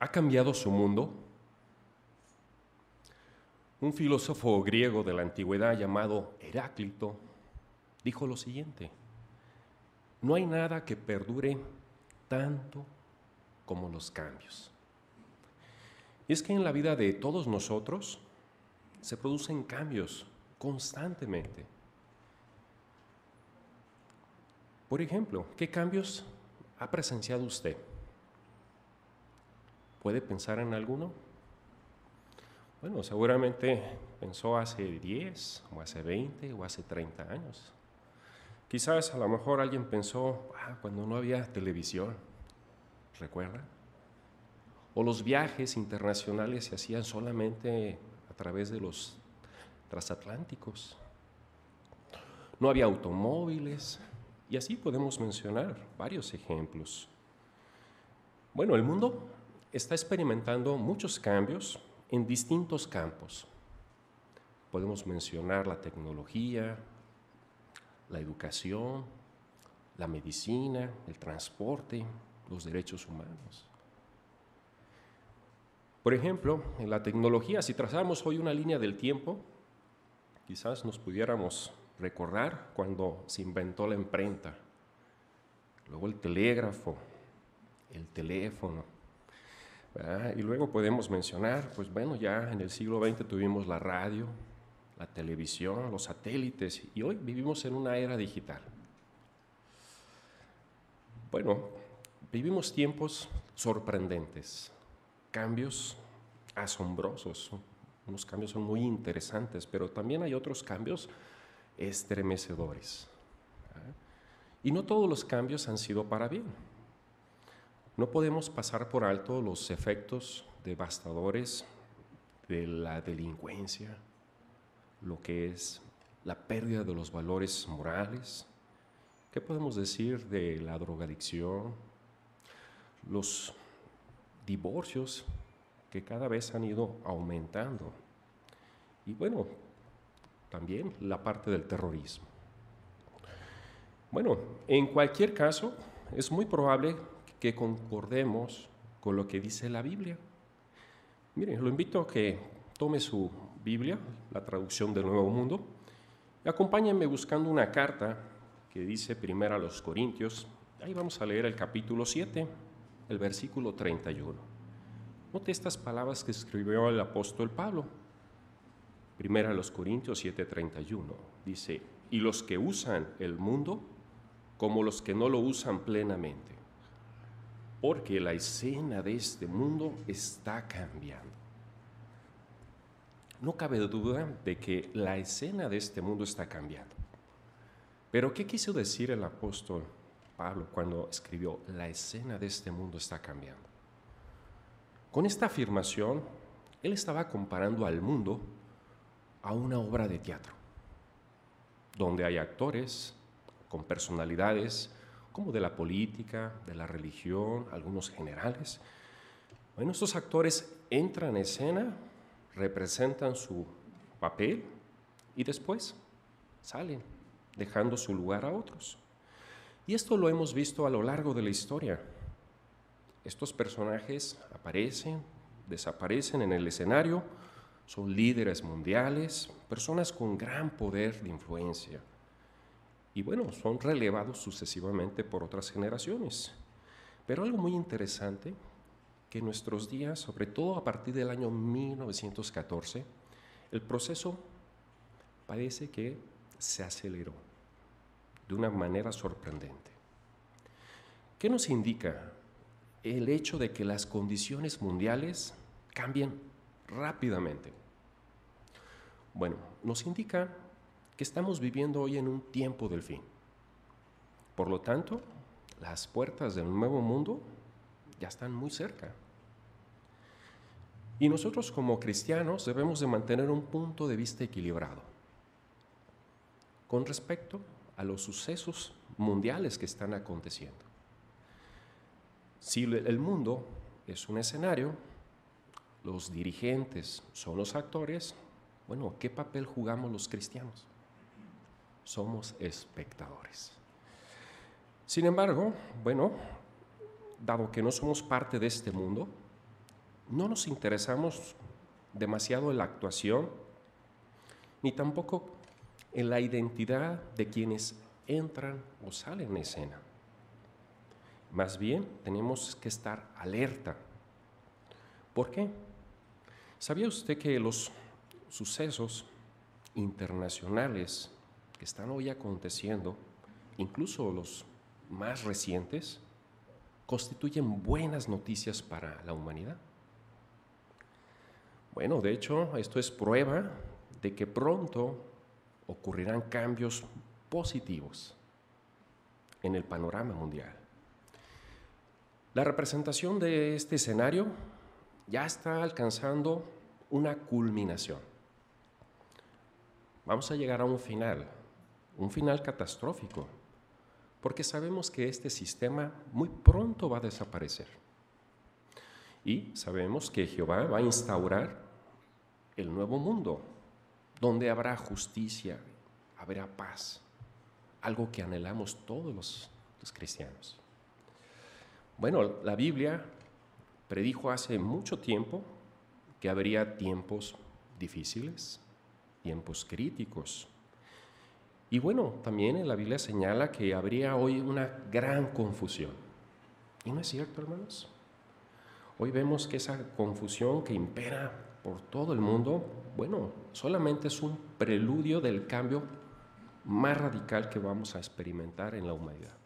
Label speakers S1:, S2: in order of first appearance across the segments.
S1: ¿Ha cambiado su mundo? Un filósofo griego de la antigüedad llamado Heráclito dijo lo siguiente, no hay nada que perdure tanto como los cambios. Y es que en la vida de todos nosotros se producen cambios constantemente. Por ejemplo, ¿qué cambios ha presenciado usted? ¿Puede pensar en alguno? Bueno, seguramente pensó hace 10 o hace 20 o hace 30 años. Quizás a lo mejor alguien pensó ah, cuando no había televisión, ¿recuerda? O los viajes internacionales se hacían solamente a través de los transatlánticos. No había automóviles y así podemos mencionar varios ejemplos. Bueno, el mundo está experimentando muchos cambios en distintos campos. Podemos mencionar la tecnología, la educación, la medicina, el transporte, los derechos humanos. Por ejemplo, en la tecnología, si trazamos hoy una línea del tiempo, quizás nos pudiéramos recordar cuando se inventó la imprenta, luego el telégrafo, el teléfono, y luego podemos mencionar, pues bueno, ya en el siglo XX tuvimos la radio, la televisión, los satélites, y hoy vivimos en una era digital. Bueno, vivimos tiempos sorprendentes, cambios asombrosos, unos cambios son muy interesantes, pero también hay otros cambios estremecedores. Y no todos los cambios han sido para bien. No podemos pasar por alto los efectos devastadores de la delincuencia, lo que es la pérdida de los valores morales. ¿Qué podemos decir de la drogadicción? Los divorcios que cada vez han ido aumentando. Y bueno, también la parte del terrorismo. Bueno, en cualquier caso, es muy probable que concordemos con lo que dice la Biblia. Miren, lo invito a que tome su Biblia, la traducción del Nuevo Mundo, y acompáñenme buscando una carta que dice primero a los Corintios. Ahí vamos a leer el capítulo 7, el versículo 31. Note estas palabras que escribió el apóstol Pablo. Primera a los Corintios 7:31. Dice, y los que usan el mundo como los que no lo usan plenamente porque la escena de este mundo está cambiando. No cabe duda de que la escena de este mundo está cambiando. Pero ¿qué quiso decir el apóstol Pablo cuando escribió, la escena de este mundo está cambiando? Con esta afirmación, él estaba comparando al mundo a una obra de teatro, donde hay actores con personalidades como de la política, de la religión, algunos generales. Bueno, estos actores entran en escena, representan su papel y después salen, dejando su lugar a otros. Y esto lo hemos visto a lo largo de la historia. Estos personajes aparecen, desaparecen en el escenario, son líderes mundiales, personas con gran poder de influencia y bueno, son relevados sucesivamente por otras generaciones. Pero algo muy interesante, que en nuestros días, sobre todo a partir del año 1914, el proceso parece que se aceleró de una manera sorprendente. ¿Qué nos indica el hecho de que las condiciones mundiales cambian rápidamente? Bueno, nos indica que estamos viviendo hoy en un tiempo del fin. Por lo tanto, las puertas del nuevo mundo ya están muy cerca. Y nosotros como cristianos debemos de mantener un punto de vista equilibrado con respecto a los sucesos mundiales que están aconteciendo. Si el mundo es un escenario, los dirigentes son los actores, bueno, ¿qué papel jugamos los cristianos? Somos espectadores. Sin embargo, bueno, dado que no somos parte de este mundo, no nos interesamos demasiado en la actuación, ni tampoco en la identidad de quienes entran o salen en escena. Más bien tenemos que estar alerta. ¿Por qué? ¿Sabía usted que los sucesos internacionales que están hoy aconteciendo, incluso los más recientes, constituyen buenas noticias para la humanidad? Bueno, de hecho, esto es prueba de que pronto ocurrirán cambios positivos en el panorama mundial. La representación de este escenario ya está alcanzando una culminación. Vamos a llegar a un final, un final catastrófico, porque sabemos que este sistema muy pronto va a desaparecer. Y sabemos que Jehová va a instaurar el nuevo mundo, donde habrá justicia, habrá paz, algo que anhelamos todos los, cristianos. Bueno, la Biblia predijo hace mucho tiempo que habría tiempos difíciles, tiempos críticos. Y bueno, también la Biblia señala que habría hoy una gran confusión. ¿Y no es cierto, hermanos? Hoy vemos que esa confusión que impera por todo el mundo, bueno, solamente es un preludio del cambio más radical que vamos a experimentar en la humanidad.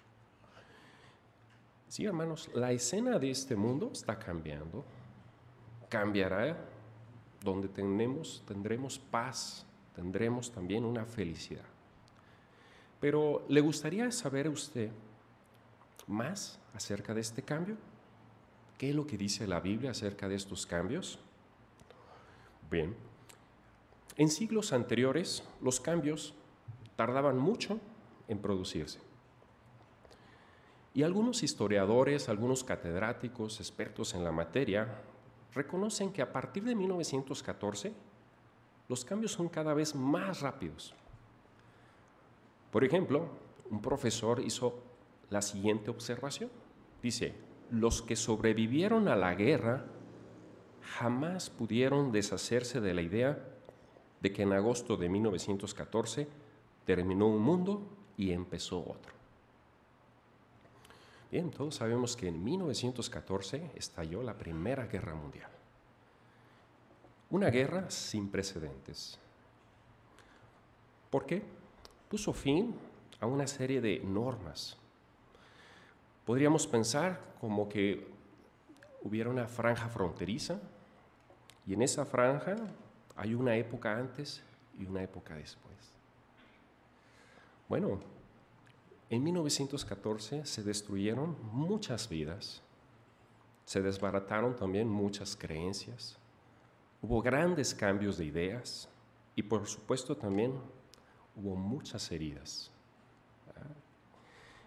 S1: Sí, hermanos, la escena de este mundo está cambiando. Cambiará donde tenemos, tendremos paz, tendremos también una felicidad. Pero ¿le gustaría saber usted más acerca de este cambio? ¿Qué es lo que dice la Biblia acerca de estos cambios? Bien, en siglos anteriores los cambios tardaban mucho en producirse. Y algunos historiadores, algunos catedráticos, expertos en la materia, reconocen que a partir de 1914 los cambios son cada vez más rápidos. Por ejemplo, un profesor hizo la siguiente observación. Dice, los que sobrevivieron a la guerra jamás pudieron deshacerse de la idea de que en agosto de 1914 terminó un mundo y empezó otro. Bien, todos sabemos que en 1914 estalló la Primera Guerra Mundial. Una guerra sin precedentes. ¿Por qué? Puso fin a una serie de normas. Podríamos pensar como que hubiera una franja fronteriza y en esa franja hay una época antes y una época después. Bueno, en 1914 se destruyeron muchas vidas, se desbarataron también muchas creencias, hubo grandes cambios de ideas y por supuesto también hubo muchas heridas,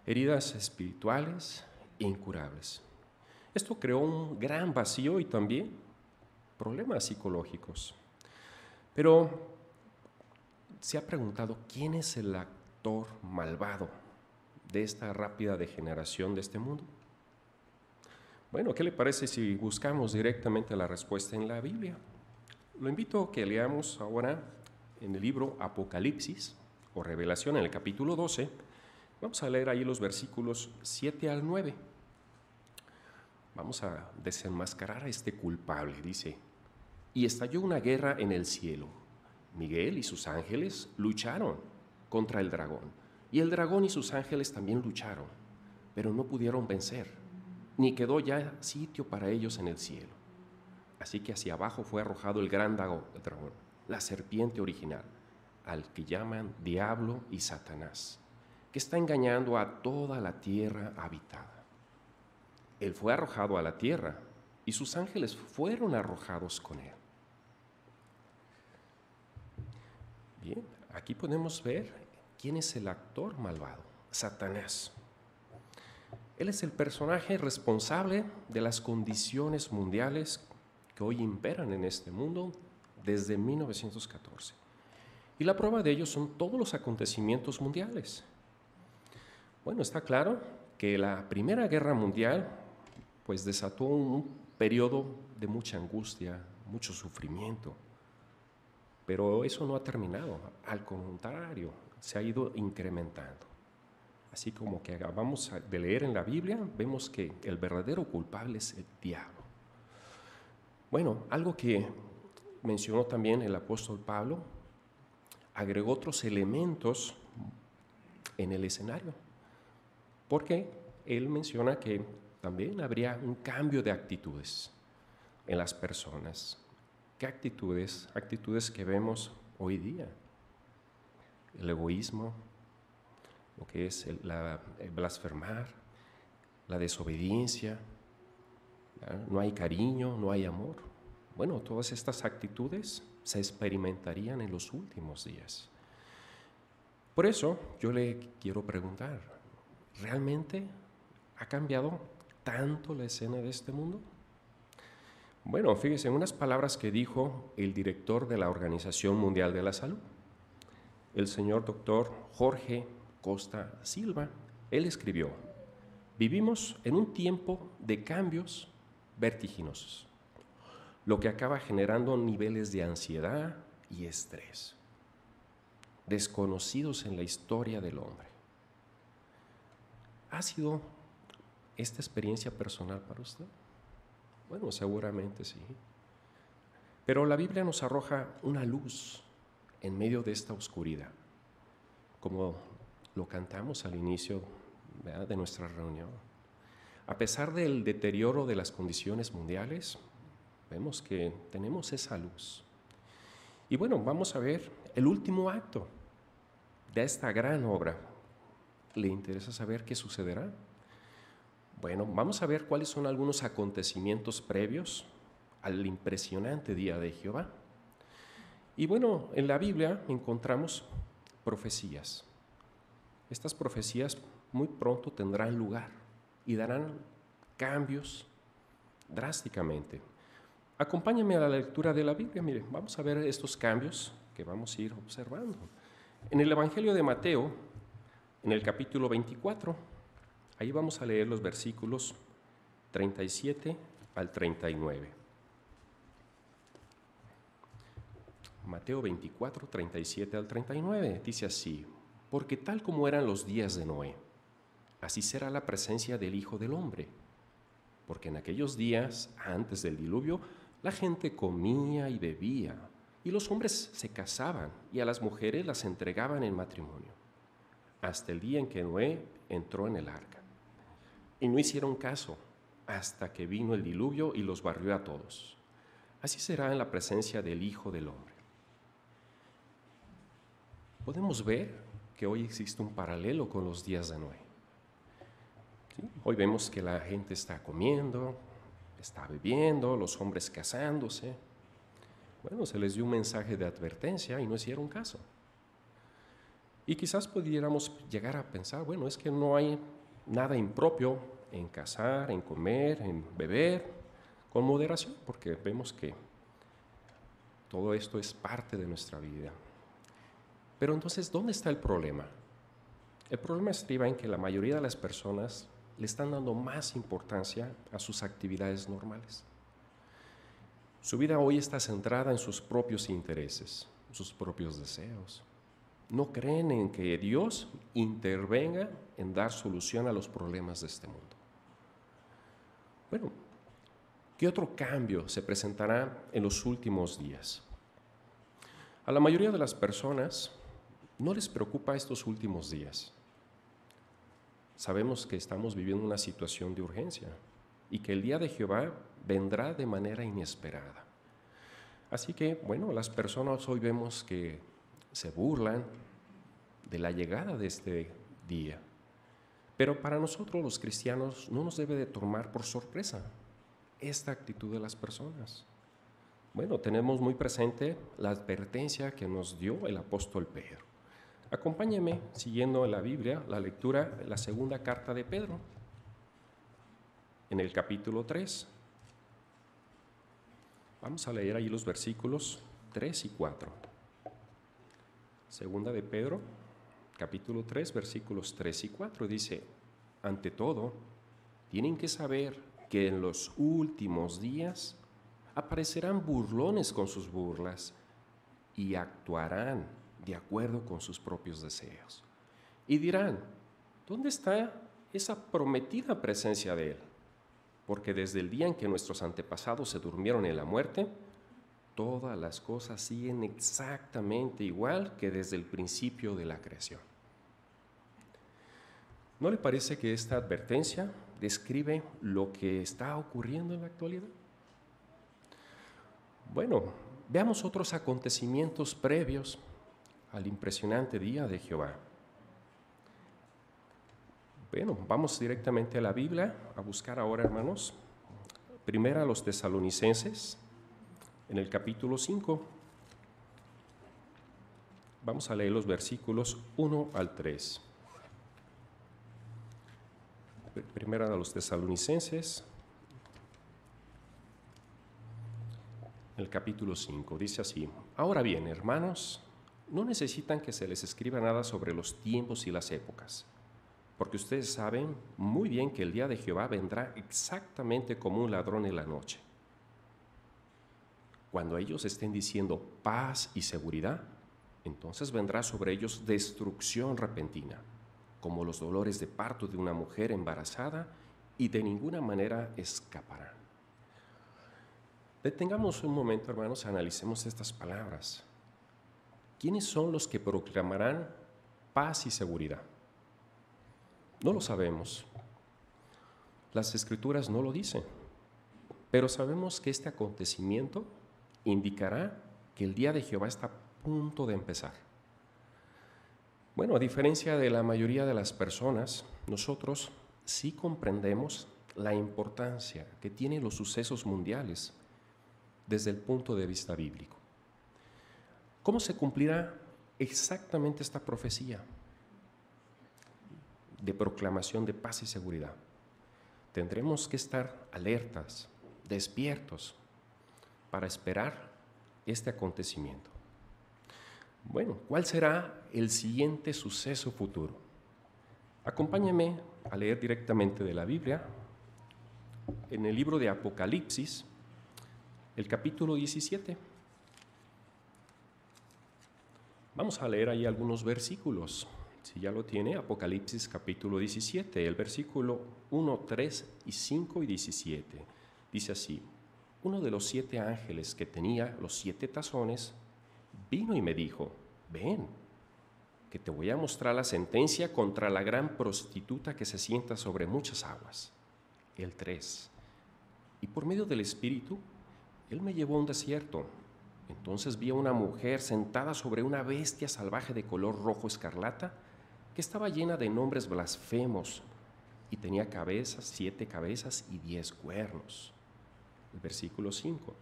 S1: heridas espirituales incurables. Esto creó un gran vacío y también problemas psicológicos. Pero se ha preguntado quién es el actor malvado de esta rápida degeneración de este mundo. Bueno, ¿qué le parece si buscamos directamente la respuesta en la Biblia? Lo invito a que leamos ahora en el libro Apocalipsis o Revelación en el capítulo 12. Vamos a leer ahí los versículos 7 al 9. Vamos a desenmascarar a este culpable, dice. Y estalló una guerra en el cielo. Miguel y sus ángeles lucharon contra el dragón. Y el dragón y sus ángeles también lucharon, pero no pudieron vencer, ni quedó ya sitio para ellos en el cielo. Así que hacia abajo fue arrojado el gran dragón, la serpiente original, al que llaman Diablo y Satanás, que está engañando a toda la tierra habitada. Él fue arrojado a la tierra y sus ángeles fueron arrojados con él. Bien, aquí podemos ver quién es el actor malvado, Satanás. Él es el personaje responsable de las condiciones mundiales que hoy imperan en este mundo desde 1914. Y la prueba de ello son todos los acontecimientos mundiales. Bueno, está claro que la Primera Guerra Mundial pues desató un periodo de mucha angustia, mucho sufrimiento. Pero eso no ha terminado, al contrario, se ha ido incrementando. Así como que acabamos de leer en la Biblia, vemos que el verdadero culpable es el diablo. Bueno, algo que mencionó también el apóstol Pablo, agregó otros elementos en el escenario, porque él menciona que también habría un cambio de actitudes en las personas. ¿Qué actitudes? Actitudes que vemos hoy día. El egoísmo, lo que es el, blasfemar, la desobediencia, no hay cariño, no hay amor. Bueno, todas estas actitudes se experimentarían en los últimos días. Por eso yo le quiero preguntar, ¿realmente ha cambiado tanto la escena de este mundo? Bueno, fíjese, en unas palabras que dijo el director de la Organización Mundial de la Salud, el señor doctor Jorge Costa Silva, él escribió, vivimos en un tiempo de cambios vertiginosos, lo que acaba generando niveles de ansiedad y estrés, desconocidos en la historia del hombre. ¿Ha sido esta experiencia personal para usted? Bueno, seguramente sí. Pero la Biblia nos arroja una luz en medio de esta oscuridad, como lo cantamos al inicio de nuestra reunión. A pesar del deterioro de las condiciones mundiales, vemos que tenemos esa luz. Y bueno, vamos a ver el último acto de esta gran obra. ¿Le interesa saber qué sucederá? Bueno, vamos a ver cuáles son algunos acontecimientos previos al impresionante día de Jehová. Y bueno, en la Biblia encontramos profecías. Estas profecías muy pronto tendrán lugar y darán cambios drásticamente. Acompáñame a la lectura de la Biblia. Mire, vamos a ver estos cambios que vamos a ir observando. En el Evangelio de Mateo, en el capítulo 24, Ahí vamos a leer los versículos 37 al 39. Mateo 24, 37 al 39 dice así, porque tal como eran los días de Noé, así será la presencia del Hijo del Hombre. Porque en aquellos días, antes del diluvio, la gente comía y bebía, y los hombres se casaban, y a las mujeres las entregaban en matrimonio, hasta el día en que Noé entró en el arca y no hicieron caso hasta que vino el diluvio y los barrió a todos. Así será en la presencia del Hijo del Hombre. Podemos ver que hoy existe un paralelo con los días de Noé. Hoy vemos que la gente está comiendo, está bebiendo, los hombres casándose. Bueno, se les dio un mensaje de advertencia y no hicieron caso. Y quizás pudiéramos llegar a pensar, bueno, es que no hay nada impropio en casar, en comer, en beber, con moderación, porque vemos que todo esto es parte de nuestra vida. Pero entonces, ¿dónde está el problema? El problema estriba en que la mayoría de las personas le están dando más importancia a sus actividades normales. Su vida hoy está centrada en sus propios intereses, sus propios deseos, no creen en que Dios intervenga en dar solución a los problemas de este mundo. Bueno, ¿qué otro cambio se presentará en los últimos días? A la mayoría de las personas no les preocupa estos últimos días. Sabemos que estamos viviendo una situación de urgencia y que el día de Jehová vendrá de manera inesperada. Así que, bueno, las personas hoy vemos que se burlan de la llegada de este día. Pero para nosotros los cristianos no nos debe de tomar por sorpresa esta actitud de las personas. Bueno, tenemos muy presente la advertencia que nos dio el apóstol Pedro. Acompáñeme siguiendo en la Biblia la lectura de la segunda carta de Pedro, en el capítulo 3. Vamos a leer ahí los versículos 3 y 4. Segunda de Pedro, capítulo 3, versículos 3 y 4, dice, ante todo, tienen que saber que en los últimos días aparecerán burlones con sus burlas y actuarán de acuerdo con sus propios deseos. Y dirán, ¿dónde está esa prometida presencia de Él? Porque desde el día en que nuestros antepasados se durmieron en la muerte, todas las cosas siguen exactamente igual que desde el principio de la creación. ¿No le parece que esta advertencia describe lo que está ocurriendo en la actualidad? Bueno, veamos otros acontecimientos previos al impresionante día de Jehová. Bueno, vamos directamente a la Biblia a buscar ahora, hermanos, primero a los tesalonicenses, en el capítulo 5. Vamos a leer los versículos 1 al 3. Primera a los tesalonicenses, el capítulo 5. Dice así, ahora bien, hermanos, no necesitan que se les escriba nada sobre los tiempos y las épocas, porque ustedes saben muy bien que el día de Jehová vendrá exactamente como un ladrón en la noche. Cuando ellos estén diciendo paz y seguridad, entonces vendrá sobre ellos destrucción repentina, como los dolores de parto de una mujer embarazada, y de ninguna manera escaparán. Detengamos un momento, hermanos, analicemos estas palabras. ¿Quiénes son los que proclamarán paz y seguridad? No lo sabemos. Las escrituras no lo dicen. Pero sabemos que este acontecimiento indicará que el día de Jehová está a punto de empezar. Bueno, a diferencia de la mayoría de las personas, nosotros sí comprendemos la importancia que tienen los sucesos mundiales desde el punto de vista bíblico. ¿Cómo se cumplirá exactamente esta profecía de proclamación de paz y seguridad? Tendremos que estar alertas, despiertos, para esperar este acontecimiento. Bueno, ¿cuál será el siguiente suceso futuro? Acompáñame a leer directamente de la Biblia en el libro de Apocalipsis, el capítulo 17. Vamos a leer ahí algunos versículos. Si ya lo tiene, Apocalipsis capítulo 17, el versículo 1, 3 y 5 y 17. Dice así, uno de los siete ángeles que tenía los siete tazones vino y me dijo, ven, que te voy a mostrar la sentencia contra la gran prostituta que se sienta sobre muchas aguas. El 3. Y por medio del Espíritu, Él me llevó a un desierto. Entonces vi a una mujer sentada sobre una bestia salvaje de color rojo escarlata que estaba llena de nombres blasfemos y tenía cabezas, siete cabezas y diez cuernos versículo 5.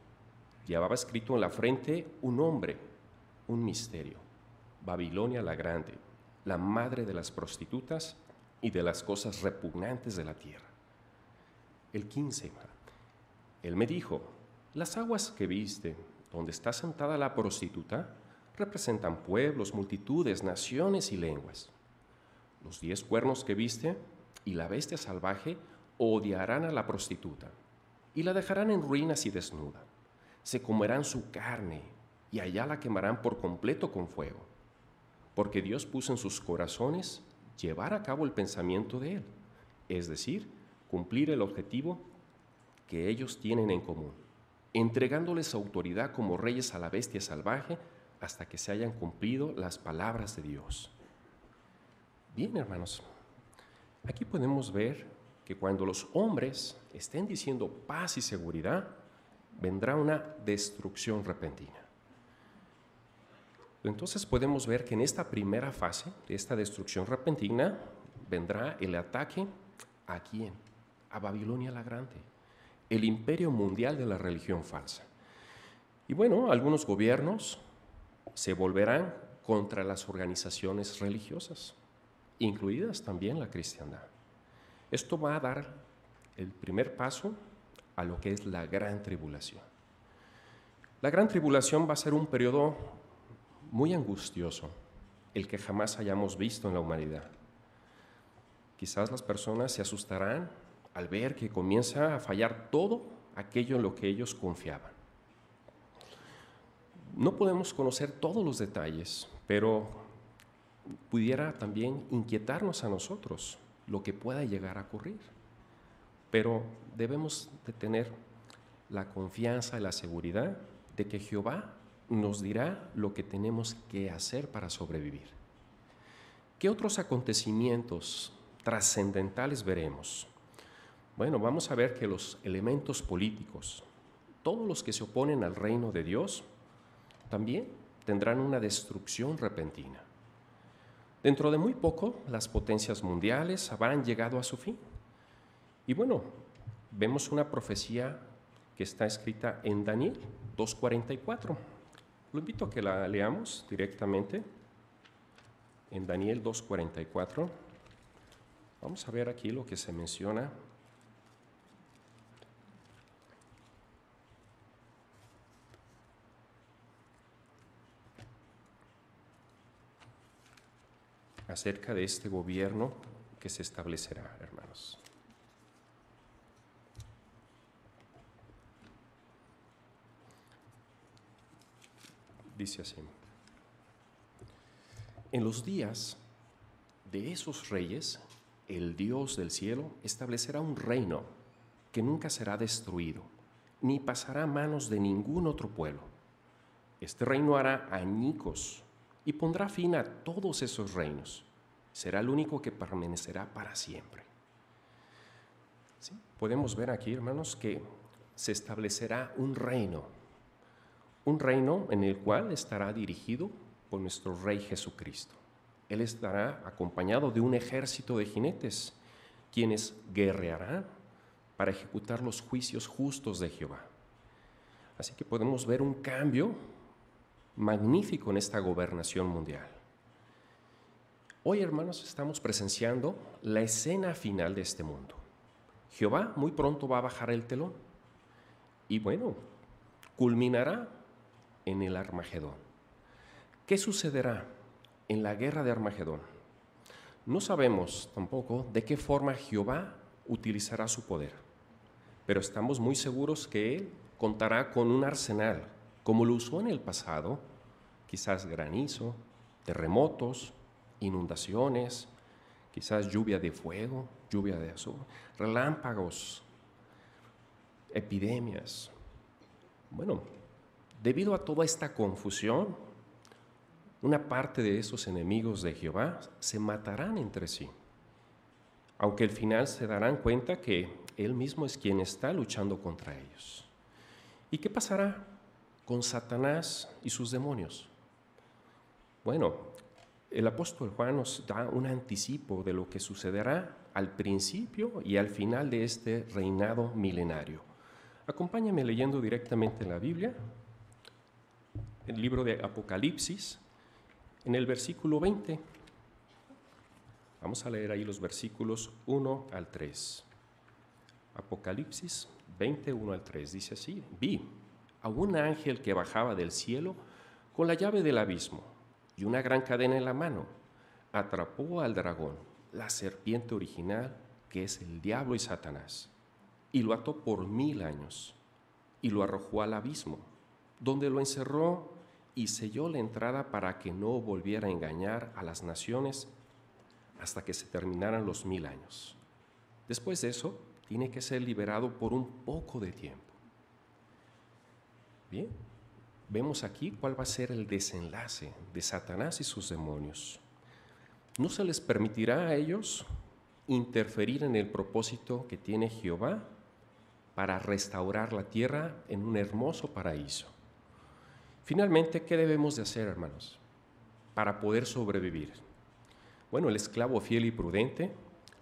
S1: Llevaba escrito en la frente un nombre, un misterio. Babilonia la Grande, la madre de las prostitutas y de las cosas repugnantes de la tierra. El 15. Él me dijo, las aguas que viste, donde está sentada la prostituta, representan pueblos, multitudes, naciones y lenguas. Los diez cuernos que viste y la bestia salvaje odiarán a la prostituta y la dejarán en ruinas y desnuda. Se comerán su carne y allá la quemarán por completo con fuego, porque Dios puso en sus corazones llevar a cabo el pensamiento de Él, es decir, cumplir el objetivo que ellos tienen en común, entregándoles autoridad como reyes a la bestia salvaje hasta que se hayan cumplido las palabras de Dios. Bien, hermanos, aquí podemos ver que cuando los hombres estén diciendo paz y seguridad, vendrá una destrucción repentina. Entonces podemos ver que en esta primera fase de esta destrucción repentina vendrá el ataque a quién? A Babilonia la Grande, el imperio mundial de la religión falsa. Y bueno, algunos gobiernos se volverán contra las organizaciones religiosas, incluidas también la cristiandad. Esto va a dar el primer paso a lo que es la gran tribulación. La gran tribulación va a ser un periodo muy angustioso, el que jamás hayamos visto en la humanidad. Quizás las personas se asustarán al ver que comienza a fallar todo aquello en lo que ellos confiaban. No podemos conocer todos los detalles, pero pudiera también inquietarnos a nosotros lo que pueda llegar a ocurrir. Pero debemos de tener la confianza y la seguridad de que Jehová nos dirá lo que tenemos que hacer para sobrevivir. ¿Qué otros acontecimientos trascendentales veremos? Bueno, vamos a ver que los elementos políticos, todos los que se oponen al reino de Dios, también tendrán una destrucción repentina. Dentro de muy poco, las potencias mundiales habrán llegado a su fin. Y bueno, vemos una profecía que está escrita en Daniel 2.44. Lo invito a que la leamos directamente en Daniel 2.44. Vamos a ver aquí lo que se menciona acerca de este gobierno que se establecerá, hermanos. Dice así, en los días de esos reyes, el Dios del cielo establecerá un reino que nunca será destruido, ni pasará a manos de ningún otro pueblo. Este reino hará añicos y pondrá fin a todos esos reinos. Será el único que permanecerá para siempre. Podemos ver aquí, hermanos, que se establecerá un reino, un reino en el cual estará dirigido por nuestro Rey Jesucristo. Él estará acompañado de un ejército de jinetes, quienes guerrearán para ejecutar los juicios justos de Jehová. Así que podemos ver un cambio magnífico en esta gobernación mundial. Hoy, hermanos, estamos presenciando la escena final de este mundo. Jehová muy pronto va a bajar el telón y bueno, culminará en el Armagedón. ¿Qué sucederá en la guerra de Armagedón? No sabemos tampoco de qué forma Jehová utilizará su poder, pero estamos muy seguros que Él contará con un arsenal como lo usó en el pasado, quizás granizo, terremotos, inundaciones, quizás lluvia de fuego, lluvia de azul, relámpagos, epidemias. Bueno, debido a toda esta confusión, una parte de esos enemigos de Jehová se matarán entre sí, aunque al final se darán cuenta que Él mismo es quien está luchando contra ellos. ¿Y qué pasará? Con Satanás y sus demonios? Bueno, el apóstol Juan nos da un anticipo de lo que sucederá al principio y al final de este reinado milenario. Acompáñame leyendo directamente la Biblia, el libro de Apocalipsis, en el versículo 20. Vamos a leer ahí los versículos 1 al 3. Apocalipsis 21 al 3 dice así, vi a un ángel que bajaba del cielo con la llave del abismo y una gran cadena en la mano. Atrapó al dragón, la serpiente original, que es el diablo y Satanás, y lo ató por mil años, y lo arrojó al abismo, donde lo encerró y selló la entrada para que no volviera a engañar a las naciones hasta que se terminaran los mil años. Después de eso, tiene que ser liberado por un poco de tiempo. Bien, vemos aquí cuál va a ser el desenlace de Satanás y sus demonios. No se les permitirá a ellos interferir en el propósito que tiene Jehová para restaurar la tierra en un hermoso paraíso. Finalmente, ¿qué debemos de hacer, hermanos, para poder sobrevivir? Bueno, el esclavo fiel y prudente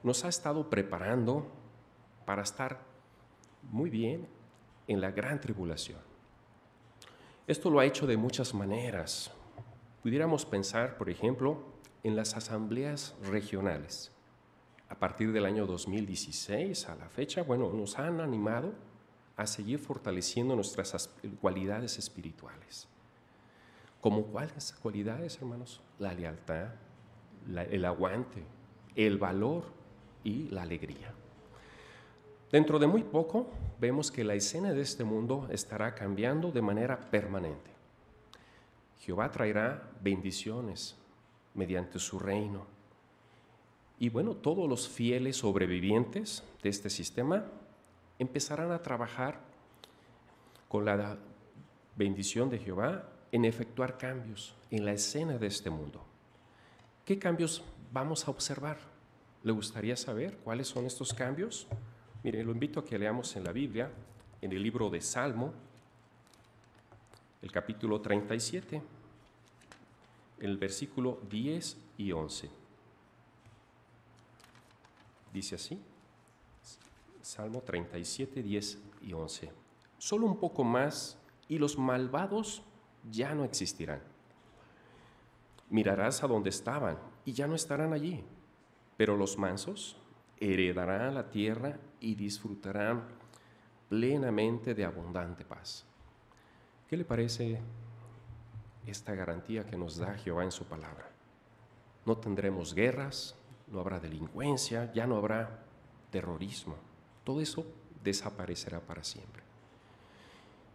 S1: nos ha estado preparando para estar muy bien en la gran tribulación. Esto lo ha hecho de muchas maneras. Pudiéramos pensar, por ejemplo, en las asambleas regionales. A partir del año 2016 a la fecha, bueno, nos han animado a seguir fortaleciendo nuestras cualidades espirituales. ¿Como cuáles cualidades, hermanos? La lealtad, el aguante, el valor y la alegría. Dentro de muy poco vemos que la escena de este mundo estará cambiando de manera permanente. Jehová traerá bendiciones mediante su reino. Y bueno, todos los fieles sobrevivientes de este sistema empezarán a trabajar con la bendición de Jehová en efectuar cambios en la escena de este mundo. ¿Qué cambios vamos a observar? ¿Le gustaría saber cuáles son estos cambios? Mire, lo invito a que leamos en la Biblia, en el libro de Salmo, el capítulo 37, el versículo 10 y 11. Dice así, Salmo 37, 10 y 11. Solo un poco más y los malvados ya no existirán. Mirarás a donde estaban y ya no estarán allí, pero los mansos heredarán la tierra y disfrutarán plenamente de abundante paz. ¿Qué le parece esta garantía que nos da Jehová en su palabra? No tendremos guerras, no habrá delincuencia, ya no habrá terrorismo. Todo eso desaparecerá para siempre.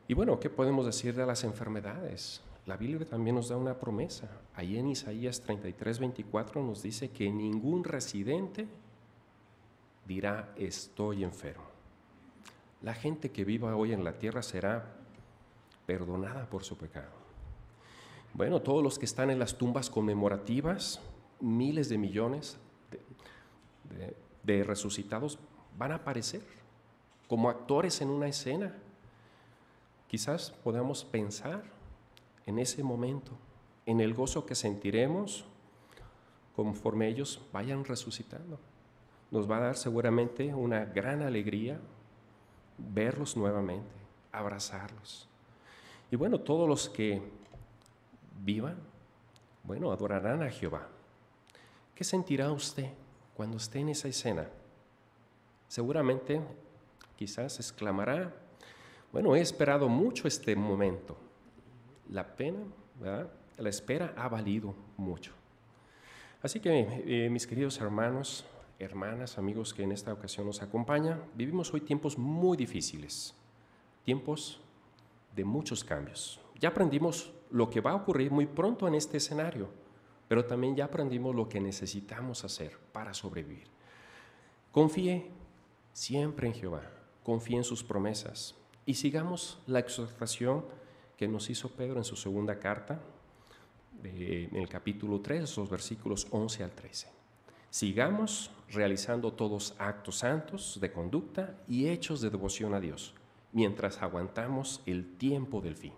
S1: Y bueno, ¿qué podemos decir de las enfermedades? La Biblia también nos da una promesa. Ahí en Isaías 33, 24 nos dice que ningún residente dirá estoy enfermo. La gente que viva hoy en la tierra será perdonada por su pecado. Bueno, todos los que están en las tumbas conmemorativas, miles de millones de, resucitados van a aparecer como actores en una escena. Quizás podamos pensar en ese momento, en el gozo que sentiremos conforme ellos vayan resucitando nos va a dar seguramente una gran alegría verlos nuevamente, abrazarlos. Y bueno, todos los que vivan, bueno, adorarán a Jehová. ¿Qué sentirá usted cuando esté en esa escena? Seguramente, quizás exclamará, bueno, he esperado mucho este momento. La pena, la espera ha valido mucho. Así que, eh, mis queridos hermanos, hermanas, amigos que en esta ocasión nos acompañan, vivimos hoy tiempos muy difíciles, tiempos de muchos cambios. Ya aprendimos lo que va a ocurrir muy pronto en este escenario, pero también ya aprendimos lo que necesitamos hacer para sobrevivir. Confíe siempre en Jehová, confíe en sus promesas y sigamos la exhortación que nos hizo Pedro en su segunda carta, en el capítulo 3, los versículos 11 al 13. Sigamos realizando todos actos santos de conducta y hechos de devoción a Dios, mientras aguantamos el tiempo del fin.